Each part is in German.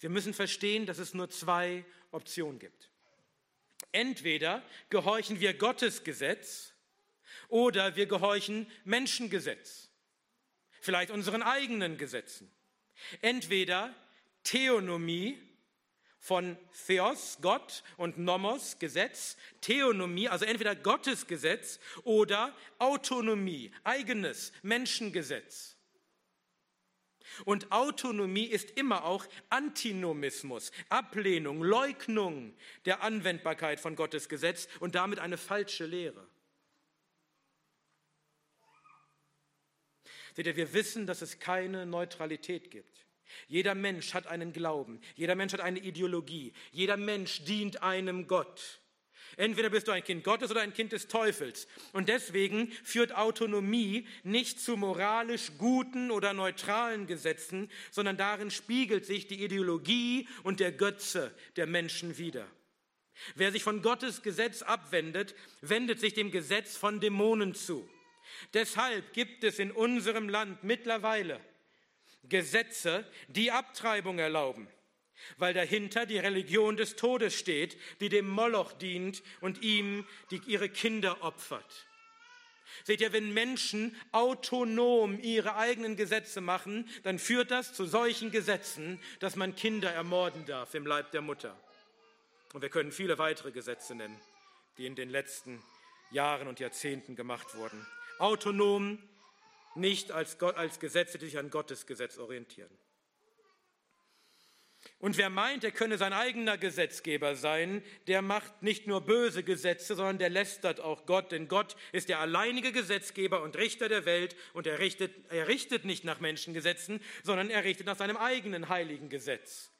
Wir müssen verstehen, dass es nur zwei Optionen gibt. Entweder gehorchen wir Gottes Gesetz oder wir gehorchen Menschengesetz, vielleicht unseren eigenen Gesetzen. Entweder Theonomie von Theos, Gott, und Nomos, Gesetz, Theonomie, also entweder Gottes Gesetz oder Autonomie, eigenes Menschengesetz. Und Autonomie ist immer auch Antinomismus, Ablehnung, Leugnung der Anwendbarkeit von Gottes Gesetz und damit eine falsche Lehre. Seht ihr, wir wissen, dass es keine Neutralität gibt. Jeder Mensch hat einen Glauben, jeder Mensch hat eine Ideologie, jeder Mensch dient einem Gott. Entweder bist du ein Kind Gottes oder ein Kind des Teufels. Und deswegen führt Autonomie nicht zu moralisch guten oder neutralen Gesetzen, sondern darin spiegelt sich die Ideologie und der Götze der Menschen wider. Wer sich von Gottes Gesetz abwendet, wendet sich dem Gesetz von Dämonen zu. Deshalb gibt es in unserem Land mittlerweile Gesetze, die Abtreibung erlauben weil dahinter die Religion des Todes steht, die dem Moloch dient und ihm die, ihre Kinder opfert. Seht ihr, wenn Menschen autonom ihre eigenen Gesetze machen, dann führt das zu solchen Gesetzen, dass man Kinder ermorden darf im Leib der Mutter. Und wir können viele weitere Gesetze nennen, die in den letzten Jahren und Jahrzehnten gemacht wurden. Autonom, nicht als, als Gesetze, die sich an Gottes Gesetz orientieren. Und wer meint, er könne sein eigener Gesetzgeber sein, der macht nicht nur böse Gesetze, sondern der lästert auch Gott, denn Gott ist der alleinige Gesetzgeber und Richter der Welt und er richtet, er richtet nicht nach Menschengesetzen, sondern er richtet nach seinem eigenen heiligen Gesetz.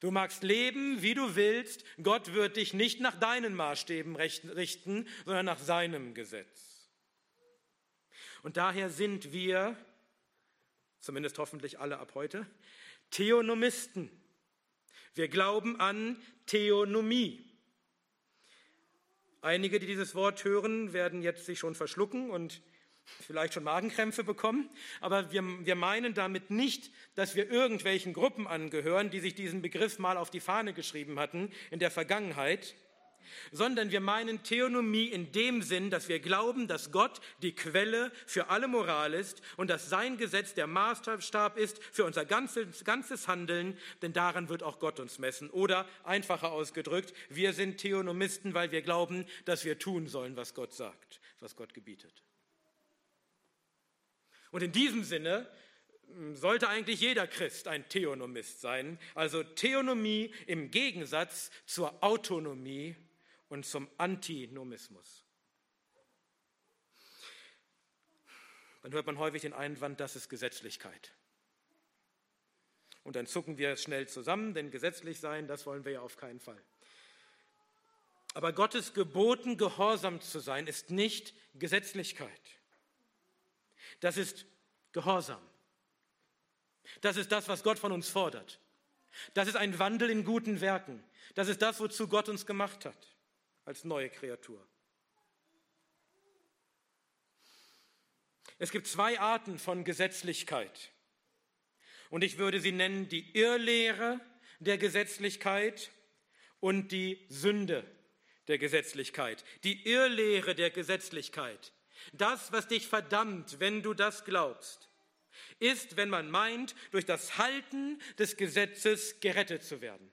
Du magst leben, wie du willst, Gott wird dich nicht nach deinen Maßstäben richten, sondern nach seinem Gesetz. Und daher sind wir, zumindest hoffentlich alle ab heute, Theonomisten. Wir glauben an Theonomie. Einige, die dieses Wort hören, werden jetzt sich schon verschlucken und vielleicht schon Magenkrämpfe bekommen. Aber wir, wir meinen damit nicht, dass wir irgendwelchen Gruppen angehören, die sich diesen Begriff mal auf die Fahne geschrieben hatten in der Vergangenheit, sondern wir meinen Theonomie in dem Sinn, dass wir glauben, dass Gott die Quelle für alle Moral ist und dass sein Gesetz der Maßstab ist für unser ganzes, ganzes Handeln, denn daran wird auch Gott uns messen. Oder einfacher ausgedrückt, wir sind Theonomisten, weil wir glauben, dass wir tun sollen, was Gott sagt, was Gott gebietet. Und in diesem Sinne hm, sollte eigentlich jeder Christ ein Theonomist sein, also Theonomie im Gegensatz zur Autonomie und zum Antinomismus. Dann hört man häufig den Einwand, das ist Gesetzlichkeit. Und dann zucken wir schnell zusammen, denn gesetzlich sein, das wollen wir ja auf keinen Fall. Aber Gottes geboten, gehorsam zu sein, ist nicht Gesetzlichkeit. Das ist Gehorsam. Das ist das, was Gott von uns fordert. Das ist ein Wandel in guten Werken. Das ist das, wozu Gott uns gemacht hat als neue Kreatur. Es gibt zwei Arten von Gesetzlichkeit. Und ich würde sie nennen die Irrlehre der Gesetzlichkeit und die Sünde der Gesetzlichkeit. Die Irrlehre der Gesetzlichkeit. Das, was dich verdammt, wenn du das glaubst, ist, wenn man meint, durch das Halten des Gesetzes gerettet zu werden.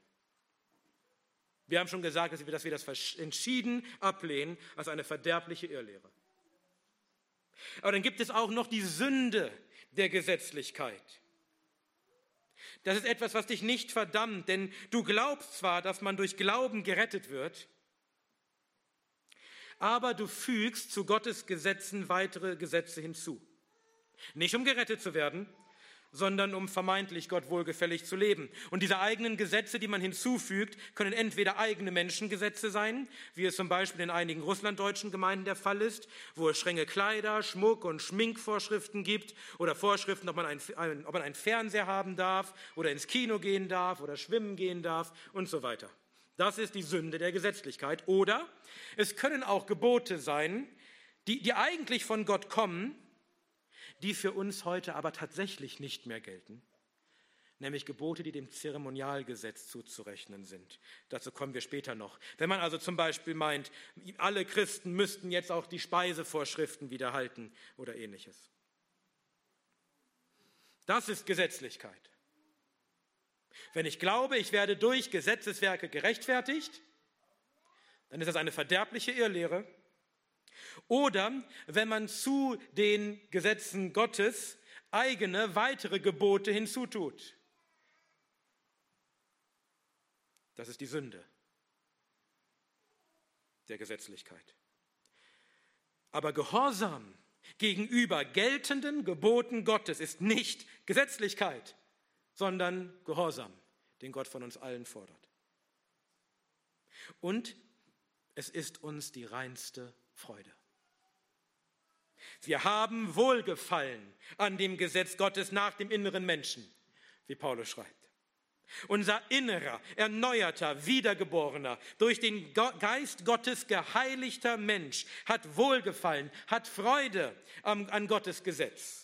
Wir haben schon gesagt, dass wir, das entschieden ablehnen als eine verderbliche Irrlehre. Aber dann gibt es auch noch die Sünde der Gesetzlichkeit. Das ist etwas, was dich nicht verdammt, denn du glaubst zwar, dass man durch Glauben gerettet wird, aber du fügst zu Gottes Gesetzen weitere Gesetze hinzu. Nicht um gerettet zu werden, sondern um vermeintlich Gott wohlgefällig zu leben. Und diese eigenen Gesetze, die man hinzufügt, können entweder eigene Menschengesetze sein, wie es zum Beispiel in einigen russlanddeutschen Gemeinden der Fall ist, wo es strenge Kleider, Schmuck und Schminkvorschriften gibt oder Vorschriften, ob man, ein, ob man einen Fernseher haben darf oder ins Kino gehen darf oder schwimmen gehen darf und so weiter. Das ist die Sünde der Gesetzlichkeit. Oder es können auch Gebote sein, die, die eigentlich von Gott kommen, die für uns heute aber tatsächlich nicht mehr gelten, nämlich Gebote, die dem Zeremonialgesetz zuzurechnen sind. Dazu kommen wir später noch. Wenn man also zum Beispiel meint, alle Christen müssten jetzt auch die Speisevorschriften wieder halten oder ähnliches. Das ist Gesetzlichkeit. Wenn ich glaube, ich werde durch Gesetzeswerke gerechtfertigt, dann ist das eine verderbliche Irrlehre. Oder wenn man zu den Gesetzen Gottes eigene weitere Gebote hinzutut. Das ist die Sünde der Gesetzlichkeit. Aber Gehorsam gegenüber geltenden Geboten Gottes ist nicht Gesetzlichkeit, sondern Gehorsam, den Gott von uns allen fordert. Und es ist uns die reinste Freude. Wir haben Wohlgefallen an dem Gesetz Gottes nach dem inneren Menschen, wie Paulus schreibt. Unser innerer, erneuerter, wiedergeborener, durch den Geist Gottes geheiligter Mensch hat Wohlgefallen, hat Freude an, Gottes Gesetz.